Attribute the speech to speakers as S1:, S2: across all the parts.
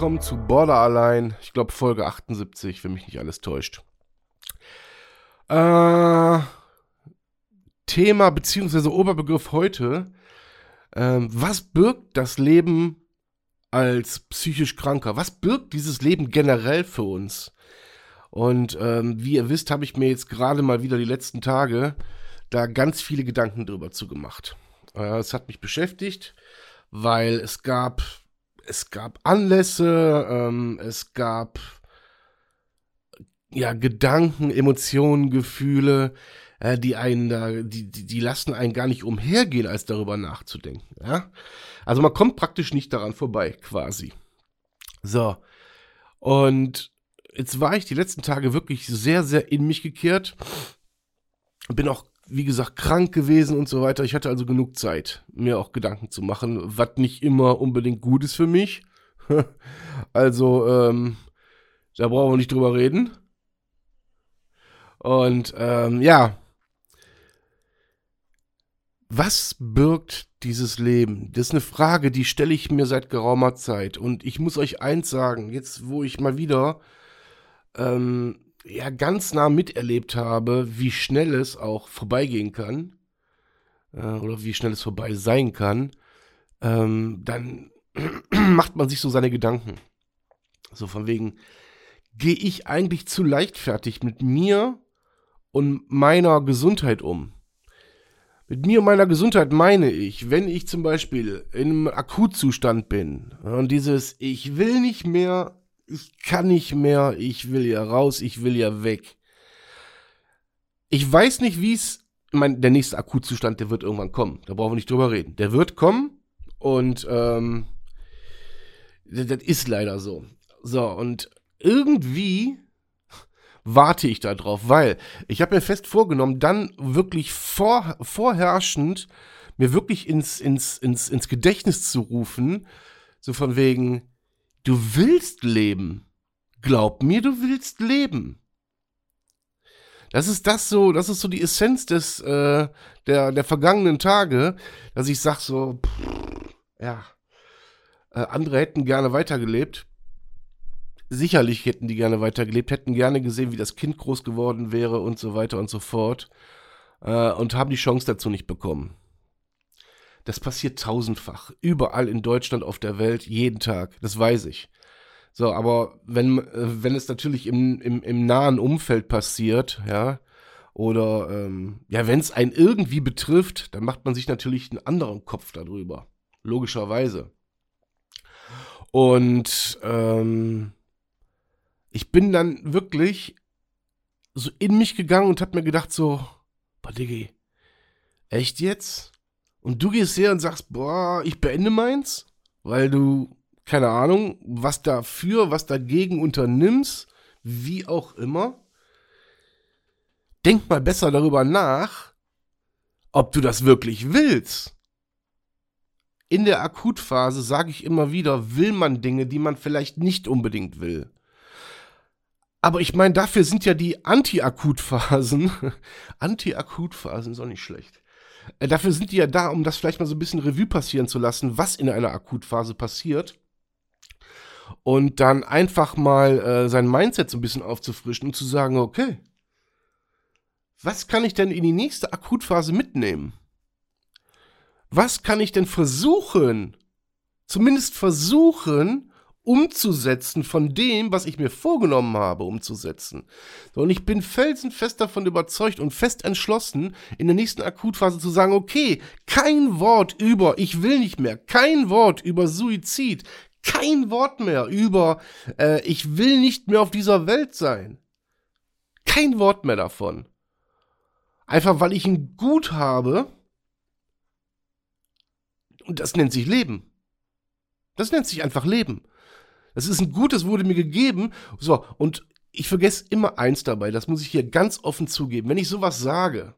S1: Willkommen zu Border Allein. Ich glaube Folge 78, wenn mich nicht alles täuscht. Äh, Thema bzw. Oberbegriff heute. Ähm, was birgt das Leben als psychisch Kranker? Was birgt dieses Leben generell für uns? Und ähm, wie ihr wisst, habe ich mir jetzt gerade mal wieder die letzten Tage da ganz viele Gedanken drüber zu gemacht. Äh, es hat mich beschäftigt, weil es gab es gab Anlässe, ähm, es gab ja Gedanken, Emotionen, Gefühle, äh, die einen da, die, die, die lassen einen gar nicht umhergehen, als darüber nachzudenken. Ja? Also man kommt praktisch nicht daran vorbei, quasi. So. Und jetzt war ich die letzten Tage wirklich sehr, sehr in mich gekehrt. Bin auch wie gesagt, krank gewesen und so weiter. Ich hatte also genug Zeit, mir auch Gedanken zu machen, was nicht immer unbedingt gut ist für mich. also, ähm, da brauchen wir nicht drüber reden. Und ähm, ja, was birgt dieses Leben? Das ist eine Frage, die stelle ich mir seit geraumer Zeit. Und ich muss euch eins sagen, jetzt wo ich mal wieder ähm, ja ganz nah miterlebt habe, wie schnell es auch vorbeigehen kann äh, oder wie schnell es vorbei sein kann, ähm, dann macht man sich so seine Gedanken. So von wegen, gehe ich eigentlich zu leichtfertig mit mir und meiner Gesundheit um? Mit mir und meiner Gesundheit meine ich, wenn ich zum Beispiel in einem Akutzustand bin und dieses Ich will nicht mehr ich kann nicht mehr, ich will ja raus, ich will ja weg. Ich weiß nicht, wie es, mein, der nächste Akutzustand, der wird irgendwann kommen. Da brauchen wir nicht drüber reden. Der wird kommen und ähm, das, das ist leider so. So, und irgendwie warte ich da drauf, weil ich habe mir fest vorgenommen, dann wirklich vor, vorherrschend mir wirklich ins, ins, ins, ins Gedächtnis zu rufen, so von wegen, Du willst leben. Glaub mir, du willst leben. Das ist das so, das ist so die Essenz des, äh, der, der vergangenen Tage, dass ich sag so, pff, ja, äh, andere hätten gerne weitergelebt. Sicherlich hätten die gerne weitergelebt, hätten gerne gesehen, wie das Kind groß geworden wäre und so weiter und so fort. Äh, und haben die Chance dazu nicht bekommen. Das passiert tausendfach. Überall in Deutschland, auf der Welt, jeden Tag. Das weiß ich. So, aber wenn, äh, wenn es natürlich im, im, im nahen Umfeld passiert, ja, oder ähm, ja, wenn es einen irgendwie betrifft, dann macht man sich natürlich einen anderen Kopf darüber. Logischerweise. Und ähm, ich bin dann wirklich so in mich gegangen und hab mir gedacht so, boah, Diggi, echt jetzt? Und du gehst her und sagst, boah, ich beende meins, weil du, keine Ahnung, was dafür, was dagegen unternimmst, wie auch immer. Denk mal besser darüber nach, ob du das wirklich willst. In der Akutphase sage ich immer wieder, will man Dinge, die man vielleicht nicht unbedingt will. Aber ich meine, dafür sind ja die Anti-Akutphasen. Anti-Akutphasen ist auch nicht schlecht. Äh, dafür sind die ja da, um das vielleicht mal so ein bisschen Revue passieren zu lassen, was in einer Akutphase passiert. Und dann einfach mal äh, sein Mindset so ein bisschen aufzufrischen und zu sagen, okay, was kann ich denn in die nächste Akutphase mitnehmen? Was kann ich denn versuchen, zumindest versuchen, umzusetzen von dem, was ich mir vorgenommen habe, umzusetzen. Und ich bin felsenfest davon überzeugt und fest entschlossen, in der nächsten Akutphase zu sagen, okay, kein Wort über ich will nicht mehr, kein Wort über Suizid, kein Wort mehr über äh, ich will nicht mehr auf dieser Welt sein. Kein Wort mehr davon. Einfach weil ich ein Gut habe. Und das nennt sich Leben. Das nennt sich einfach Leben. Das ist ein Gutes, wurde mir gegeben. So, und ich vergesse immer eins dabei, das muss ich hier ganz offen zugeben. Wenn ich sowas sage,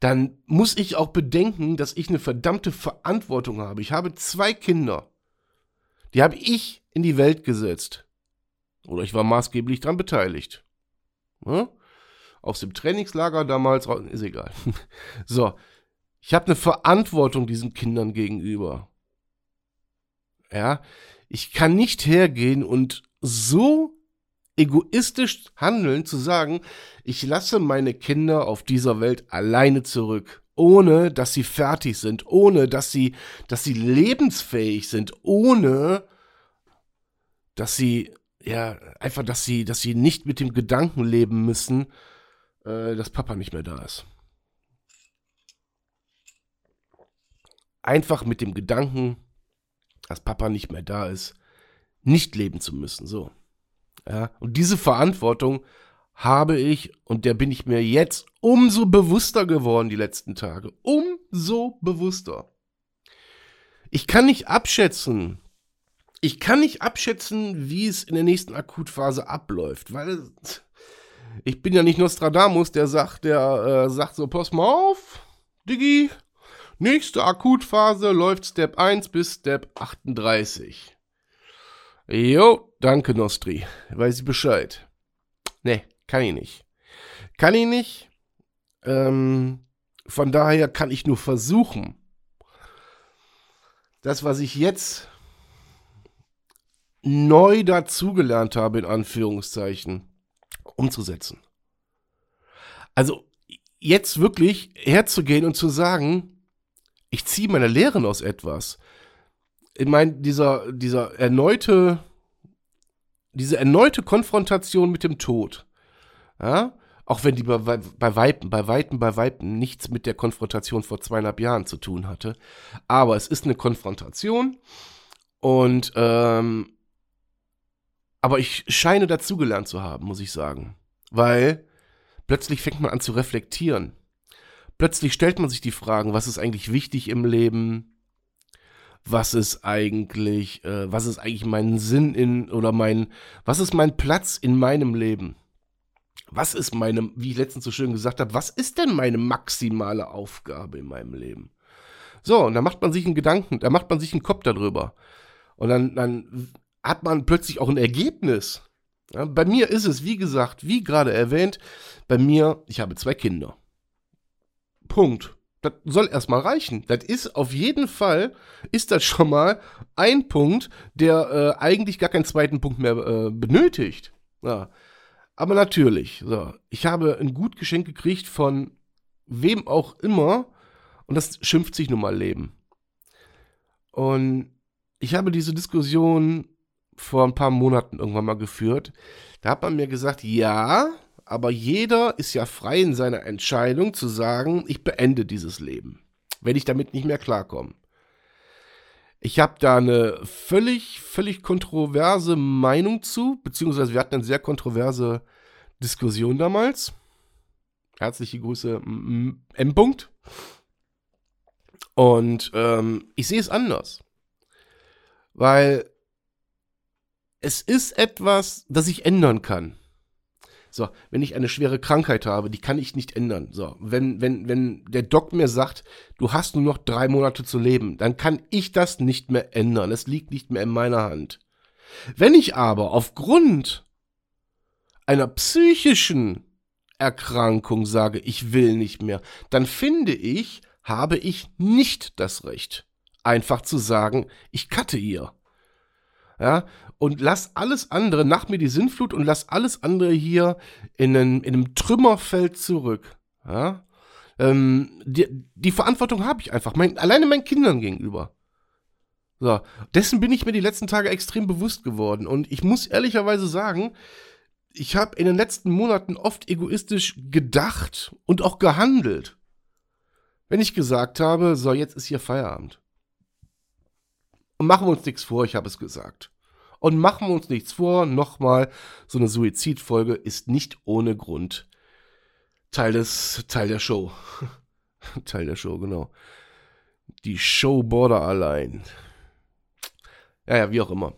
S1: dann muss ich auch bedenken, dass ich eine verdammte Verantwortung habe. Ich habe zwei Kinder. Die habe ich in die Welt gesetzt. Oder ich war maßgeblich daran beteiligt. Ja? Aus dem Trainingslager damals, ist egal. so, ich habe eine Verantwortung diesen Kindern gegenüber. Ja, ich kann nicht hergehen und so egoistisch handeln, zu sagen, ich lasse meine Kinder auf dieser Welt alleine zurück, ohne dass sie fertig sind, ohne dass sie, dass sie lebensfähig sind, ohne dass sie, ja, einfach, dass sie, dass sie nicht mit dem Gedanken leben müssen, äh, dass Papa nicht mehr da ist. Einfach mit dem Gedanken, dass Papa nicht mehr da ist, nicht leben zu müssen, so. Ja, und diese Verantwortung habe ich, und der bin ich mir jetzt umso bewusster geworden die letzten Tage. Umso bewusster. Ich kann nicht abschätzen, ich kann nicht abschätzen, wie es in der nächsten Akutphase abläuft, weil ich bin ja nicht Nostradamus, der sagt, der äh, sagt so, pass mal auf, Diggi, nächste Akutphase läuft Step 1 bis Step 38. Jo, danke Nostri, weiß ich Bescheid. Nee, kann ich nicht. Kann ich nicht. Ähm, von daher kann ich nur versuchen, das, was ich jetzt neu dazugelernt habe, in Anführungszeichen, umzusetzen. Also jetzt wirklich herzugehen und zu sagen, ich ziehe meine Lehren aus etwas. Ich meine, dieser, dieser erneute, diese erneute Konfrontation mit dem Tod, ja, auch wenn die bei, bei Weitem, bei Weitem, bei Weitem nichts mit der Konfrontation vor zweieinhalb Jahren zu tun hatte. Aber es ist eine Konfrontation und ähm, aber ich scheine dazugelernt zu haben, muss ich sagen. Weil plötzlich fängt man an zu reflektieren. Plötzlich stellt man sich die Fragen, was ist eigentlich wichtig im Leben? Was ist eigentlich, äh, was ist eigentlich mein Sinn in, oder mein, was ist mein Platz in meinem Leben? Was ist meine, wie ich letztens so schön gesagt habe, was ist denn meine maximale Aufgabe in meinem Leben? So, und da macht man sich einen Gedanken, da macht man sich einen Kopf darüber. Und dann, dann hat man plötzlich auch ein Ergebnis. Ja, bei mir ist es, wie gesagt, wie gerade erwähnt, bei mir, ich habe zwei Kinder. Punkt. Das soll erstmal reichen. Das ist auf jeden Fall, ist das schon mal ein Punkt, der äh, eigentlich gar keinen zweiten Punkt mehr äh, benötigt. Ja. Aber natürlich, so, ich habe ein gut Geschenk gekriegt von wem auch immer und das schimpft sich nun mal Leben. Und ich habe diese Diskussion vor ein paar Monaten irgendwann mal geführt. Da hat man mir gesagt, ja, aber jeder ist ja frei in seiner Entscheidung zu sagen, ich beende dieses Leben, wenn ich damit nicht mehr klarkomme. Ich habe da eine völlig, völlig kontroverse Meinung zu, beziehungsweise wir hatten eine sehr kontroverse Diskussion damals. Herzliche Grüße, M. -Punkt. Und ähm, ich sehe es anders. Weil es ist etwas, das ich ändern kann. So, wenn ich eine schwere Krankheit habe, die kann ich nicht ändern. So, wenn, wenn, wenn der Doc mir sagt, du hast nur noch drei Monate zu leben, dann kann ich das nicht mehr ändern. Es liegt nicht mehr in meiner Hand. Wenn ich aber aufgrund einer psychischen Erkrankung sage, ich will nicht mehr, dann finde ich, habe ich nicht das Recht, einfach zu sagen, ich cutte ihr. Ja, und lass alles andere, nach mir die Sinnflut und lass alles andere hier in, einen, in einem Trümmerfeld zurück. Ja? Ähm, die, die Verantwortung habe ich einfach, mein, alleine meinen Kindern gegenüber. So, dessen bin ich mir die letzten Tage extrem bewusst geworden. Und ich muss ehrlicherweise sagen, ich habe in den letzten Monaten oft egoistisch gedacht und auch gehandelt. Wenn ich gesagt habe, so, jetzt ist hier Feierabend. Und machen wir uns nichts vor, ich habe es gesagt. Und machen wir uns nichts vor, nochmal, so eine Suizidfolge ist nicht ohne Grund Teil des, Teil der Show. Teil der Show, genau. Die Show Border allein. Ja, ja, wie auch immer.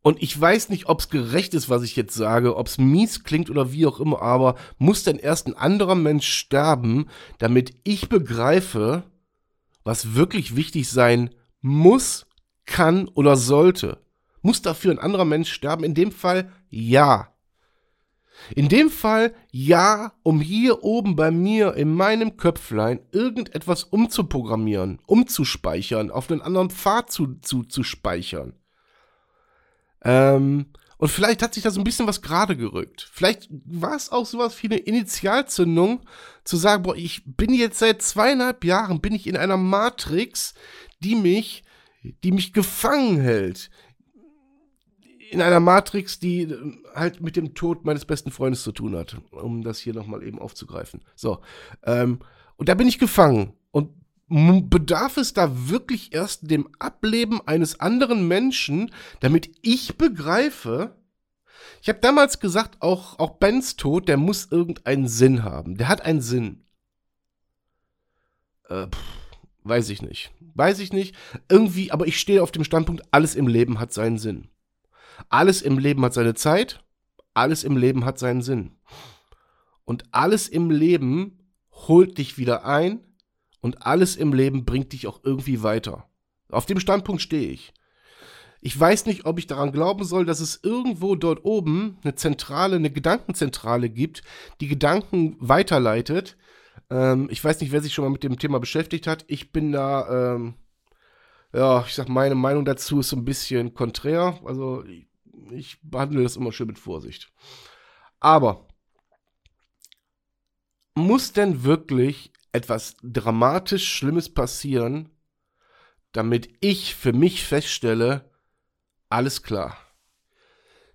S1: Und ich weiß nicht, ob es gerecht ist, was ich jetzt sage, ob es mies klingt oder wie auch immer, aber muss denn erst ein anderer Mensch sterben, damit ich begreife, was wirklich wichtig sein muss, kann oder sollte? Muss dafür ein anderer Mensch sterben? In dem Fall ja. In dem Fall ja, um hier oben bei mir in meinem Köpflein irgendetwas umzuprogrammieren, umzuspeichern, auf einen anderen Pfad zu, zu, zu speichern. Ähm, und vielleicht hat sich da so ein bisschen was gerade gerückt. Vielleicht war es auch sowas wie eine Initialzündung, zu sagen, boah, ich bin jetzt seit zweieinhalb Jahren, bin ich in einer Matrix, die mich, die mich gefangen hält. In einer Matrix, die äh, halt mit dem Tod meines besten Freundes zu tun hat, um das hier nochmal eben aufzugreifen. So, ähm, und da bin ich gefangen. Und bedarf es da wirklich erst dem Ableben eines anderen Menschen, damit ich begreife, ich habe damals gesagt, auch, auch Bens Tod, der muss irgendeinen Sinn haben. Der hat einen Sinn. Äh, pff, weiß ich nicht. Weiß ich nicht. Irgendwie, aber ich stehe auf dem Standpunkt, alles im Leben hat seinen Sinn. Alles im Leben hat seine Zeit. Alles im Leben hat seinen Sinn. Und alles im Leben holt dich wieder ein und alles im Leben bringt dich auch irgendwie weiter. Auf dem Standpunkt stehe ich. Ich weiß nicht, ob ich daran glauben soll, dass es irgendwo dort oben eine Zentrale, eine Gedankenzentrale gibt, die Gedanken weiterleitet. Ähm, ich weiß nicht, wer sich schon mal mit dem Thema beschäftigt hat. Ich bin da, ähm, ja, ich sag, meine Meinung dazu ist so ein bisschen konträr. Also ich, ich behandle das immer schön mit Vorsicht. Aber muss denn wirklich etwas dramatisch Schlimmes passieren, damit ich für mich feststelle, alles klar,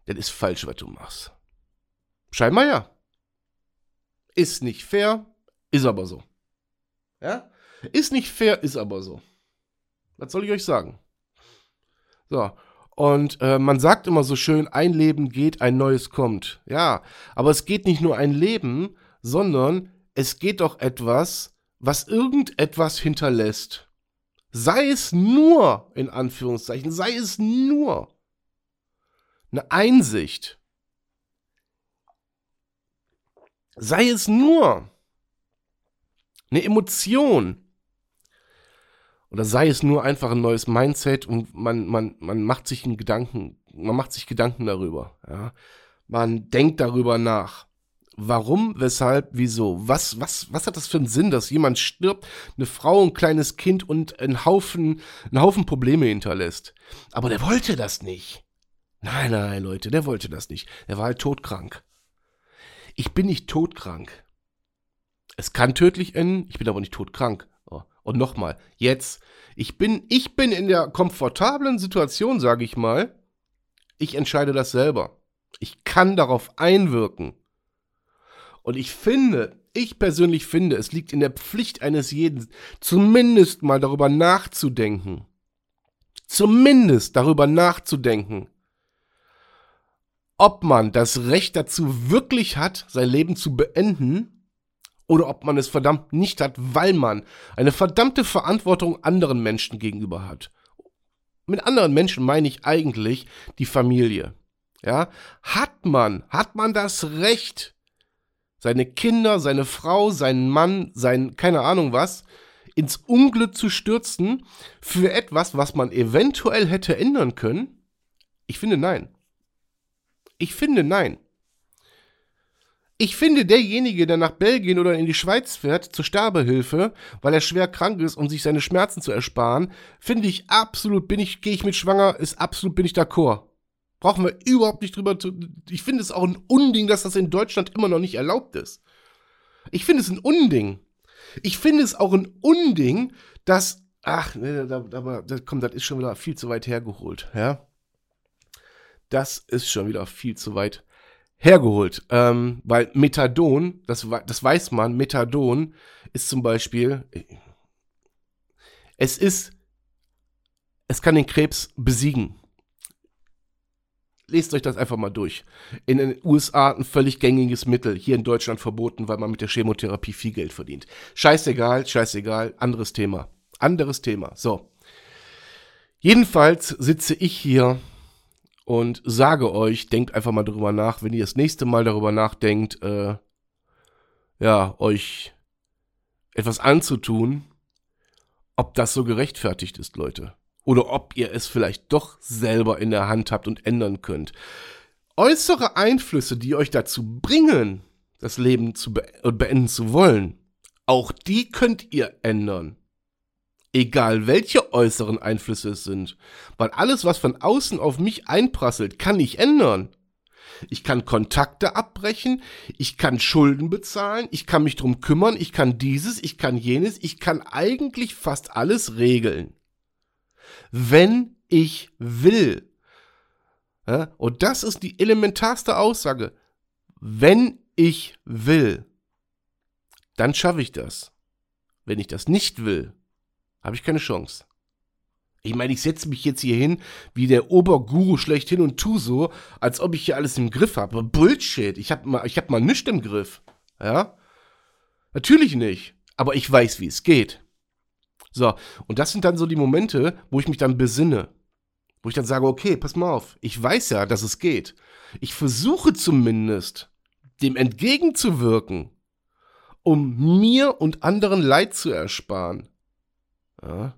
S1: das ist falsch, was du machst. Scheinbar ja. Ist nicht fair, ist aber so. Ja? Ist nicht fair, ist aber so. Was soll ich euch sagen? So. Und äh, man sagt immer so schön, ein Leben geht, ein neues kommt. Ja, aber es geht nicht nur ein Leben, sondern es geht doch etwas, was irgendetwas hinterlässt. Sei es nur, in Anführungszeichen, sei es nur eine Einsicht. Sei es nur eine Emotion. Oder sei es nur einfach ein neues Mindset und man, man, man macht sich einen Gedanken, man macht sich Gedanken darüber. Ja? Man denkt darüber nach. Warum, weshalb, wieso? Was, was, was hat das für einen Sinn, dass jemand stirbt, eine Frau, ein kleines Kind und einen Haufen, einen Haufen Probleme hinterlässt? Aber der wollte das nicht. Nein, nein, Leute, der wollte das nicht. Er war halt todkrank. Ich bin nicht todkrank. Es kann tödlich enden, ich bin aber nicht todkrank. Oh. Und nochmal, jetzt, ich bin, ich bin in der komfortablen Situation, sage ich mal. Ich entscheide das selber. Ich kann darauf einwirken. Und ich finde, ich persönlich finde, es liegt in der Pflicht eines jeden, zumindest mal darüber nachzudenken. Zumindest darüber nachzudenken, ob man das Recht dazu wirklich hat, sein Leben zu beenden, oder ob man es verdammt nicht hat, weil man eine verdammte Verantwortung anderen Menschen gegenüber hat. Mit anderen Menschen meine ich eigentlich die Familie. Ja, hat man, hat man das Recht, seine Kinder, seine Frau, seinen Mann, sein, keine Ahnung was, ins Unglück zu stürzen für etwas, was man eventuell hätte ändern können? Ich finde nein. Ich finde nein. Ich finde, derjenige, der nach Belgien oder in die Schweiz fährt zur Sterbehilfe, weil er schwer krank ist, um sich seine Schmerzen zu ersparen, finde ich absolut, bin ich, gehe ich mit schwanger, ist absolut, bin ich d'accord. Brauchen wir überhaupt nicht drüber zu. Ich finde es auch ein Unding, dass das in Deutschland immer noch nicht erlaubt ist. Ich finde es ein Unding. Ich finde es auch ein Unding, dass. Ach, ne, da, da, da, komm, das ist schon wieder viel zu weit hergeholt, ja. Das ist schon wieder viel zu weit hergeholt. Ähm, weil Methadon, das, das weiß man, Methadon ist zum Beispiel. Es ist. Es kann den Krebs besiegen lest euch das einfach mal durch. In den USA ein völlig gängiges Mittel, hier in Deutschland verboten, weil man mit der Chemotherapie viel Geld verdient. Scheißegal, scheißegal, anderes Thema. Anderes Thema. So. Jedenfalls sitze ich hier und sage euch, denkt einfach mal darüber nach, wenn ihr das nächste Mal darüber nachdenkt, äh, ja, euch etwas anzutun, ob das so gerechtfertigt ist, Leute. Oder ob ihr es vielleicht doch selber in der Hand habt und ändern könnt. Äußere Einflüsse, die euch dazu bringen, das Leben zu be beenden zu wollen, auch die könnt ihr ändern. Egal welche äußeren Einflüsse es sind. Weil alles, was von außen auf mich einprasselt, kann ich ändern. Ich kann Kontakte abbrechen, ich kann Schulden bezahlen, ich kann mich drum kümmern, ich kann dieses, ich kann jenes, ich kann eigentlich fast alles regeln. Wenn ich will. Ja, und das ist die elementarste Aussage. Wenn ich will, dann schaffe ich das. Wenn ich das nicht will, habe ich keine Chance. Ich meine, ich setze mich jetzt hier hin wie der Oberguru schlechthin und tu so, als ob ich hier alles im Griff habe. Bullshit. Ich habe mal, hab mal nichts im Griff. Ja? Natürlich nicht. Aber ich weiß, wie es geht. So. Und das sind dann so die Momente, wo ich mich dann besinne. Wo ich dann sage, okay, pass mal auf. Ich weiß ja, dass es geht. Ich versuche zumindest, dem entgegenzuwirken, um mir und anderen Leid zu ersparen. Ja.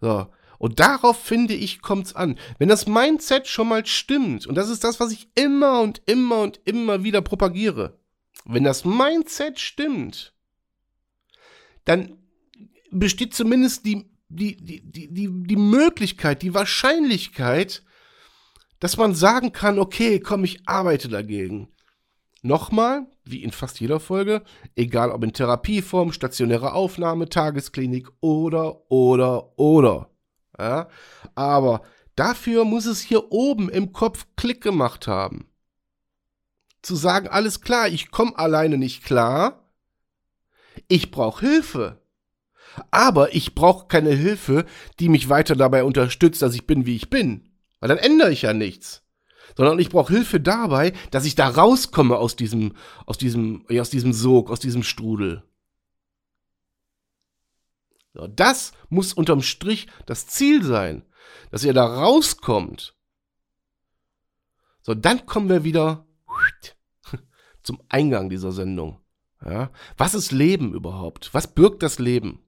S1: So. Und darauf finde ich, kommt's an. Wenn das Mindset schon mal stimmt, und das ist das, was ich immer und immer und immer wieder propagiere. Wenn das Mindset stimmt, dann besteht zumindest die, die, die, die, die, Möglichkeit, die Wahrscheinlichkeit, dass man sagen kann, okay, komm, ich arbeite dagegen. Nochmal, wie in fast jeder Folge, egal ob in Therapieform, stationäre Aufnahme, Tagesklinik oder, oder, oder. Ja? Aber dafür muss es hier oben im Kopf Klick gemacht haben. Zu sagen, alles klar, ich komme alleine nicht klar, ich brauche Hilfe. Aber ich brauche keine Hilfe, die mich weiter dabei unterstützt, dass ich bin, wie ich bin. Weil dann ändere ich ja nichts sondern ich brauche Hilfe dabei, dass ich da rauskomme aus diesem, aus diesem, ja, aus diesem Sog, aus diesem Strudel. So, das muss unterm Strich das Ziel sein, dass ihr da rauskommt. So, dann kommen wir wieder zum Eingang dieser Sendung. Ja, was ist Leben überhaupt? Was birgt das Leben?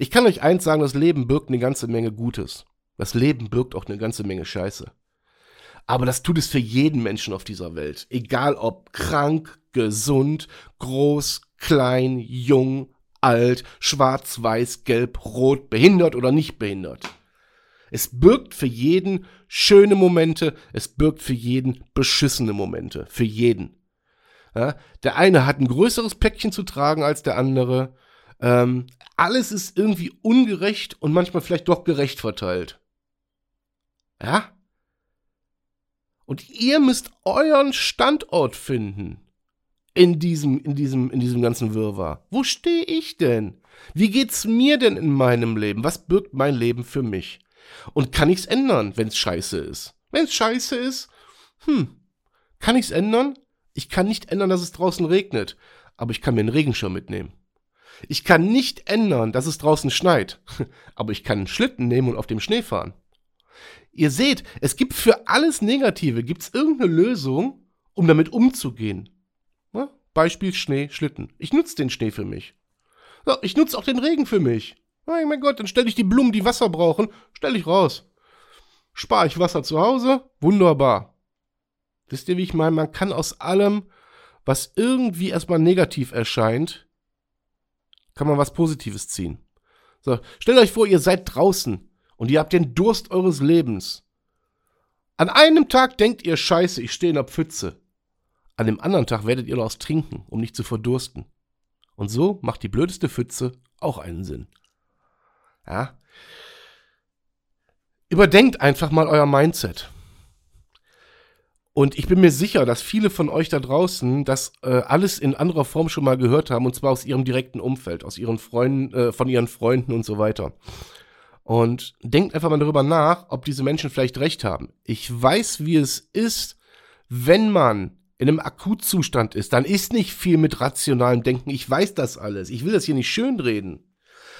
S1: Ich kann euch eins sagen, das Leben birgt eine ganze Menge Gutes. Das Leben birgt auch eine ganze Menge Scheiße. Aber das tut es für jeden Menschen auf dieser Welt. Egal ob krank, gesund, groß, klein, jung, alt, schwarz, weiß, gelb, rot, behindert oder nicht behindert. Es birgt für jeden schöne Momente, es birgt für jeden beschissene Momente. Für jeden. Ja, der eine hat ein größeres Päckchen zu tragen als der andere. Ähm, alles ist irgendwie ungerecht und manchmal vielleicht doch gerecht verteilt. Ja? Und ihr müsst euren Standort finden in diesem, in diesem, in diesem ganzen Wirrwarr. Wo stehe ich denn? Wie geht's mir denn in meinem Leben? Was birgt mein Leben für mich? Und kann ich's ändern, wenn's scheiße ist? Wenn's scheiße ist, hm, kann ich's ändern? Ich kann nicht ändern, dass es draußen regnet, aber ich kann mir einen Regenschirm mitnehmen. Ich kann nicht ändern, dass es draußen schneit, aber ich kann einen Schlitten nehmen und auf dem Schnee fahren. Ihr seht, es gibt für alles Negative, gibt es irgendeine Lösung, um damit umzugehen. Ja? Beispiel Schnee, Schlitten. Ich nutze den Schnee für mich. Ja, ich nutze auch den Regen für mich. Oh mein Gott, dann stelle ich die Blumen, die Wasser brauchen, stelle ich raus. Spare ich Wasser zu Hause? Wunderbar. Wisst ihr, wie ich meine? Man kann aus allem, was irgendwie erstmal negativ erscheint, kann man was Positives ziehen. So, stellt euch vor, ihr seid draußen und ihr habt den Durst eures Lebens. An einem Tag denkt ihr, scheiße, ich stehe in der Pfütze. An dem anderen Tag werdet ihr was trinken, um nicht zu verdursten. Und so macht die blödeste Pfütze auch einen Sinn. Ja. Überdenkt einfach mal euer Mindset. Und ich bin mir sicher, dass viele von euch da draußen das äh, alles in anderer Form schon mal gehört haben, und zwar aus ihrem direkten Umfeld, aus ihren Freunden, äh, von ihren Freunden und so weiter. Und denkt einfach mal darüber nach, ob diese Menschen vielleicht recht haben. Ich weiß, wie es ist, wenn man in einem Akutzustand ist, dann ist nicht viel mit rationalem Denken. Ich weiß das alles. Ich will das hier nicht schönreden.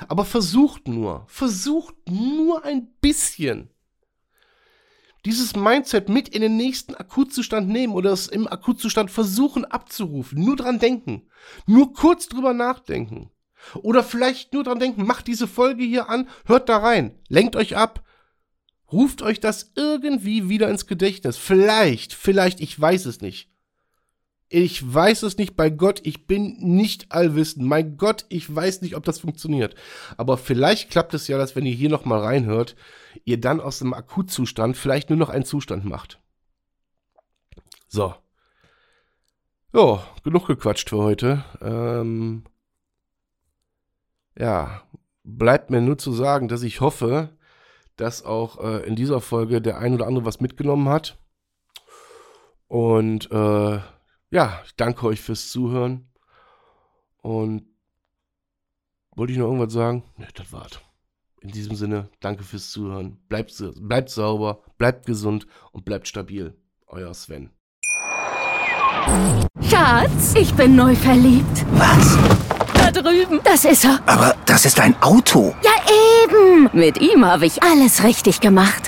S1: Aber versucht nur, versucht nur ein bisschen dieses Mindset mit in den nächsten Akutzustand nehmen oder es im Akutzustand versuchen abzurufen. Nur dran denken. Nur kurz drüber nachdenken. Oder vielleicht nur dran denken, macht diese Folge hier an, hört da rein, lenkt euch ab, ruft euch das irgendwie wieder ins Gedächtnis. Vielleicht, vielleicht, ich weiß es nicht. Ich weiß es nicht, bei Gott, ich bin nicht allwissend. Mein Gott, ich weiß nicht, ob das funktioniert. Aber vielleicht klappt es ja, dass wenn ihr hier nochmal reinhört, ihr dann aus dem Akutzustand vielleicht nur noch einen Zustand macht. So. Ja, genug gequatscht für heute. Ähm, ja, bleibt mir nur zu sagen, dass ich hoffe, dass auch äh, in dieser Folge der ein oder andere was mitgenommen hat. Und äh, ja, ich danke euch fürs Zuhören. Und wollte ich noch irgendwas sagen? Ne, das war's. In diesem Sinne, danke fürs Zuhören. Bleibt, bleibt sauber, bleibt gesund und bleibt stabil. Euer Sven.
S2: Schatz, ich bin neu verliebt.
S3: Was?
S2: Da drüben. Das ist er.
S3: Aber das ist ein Auto.
S2: Ja, eben. Mit ihm habe ich alles richtig gemacht.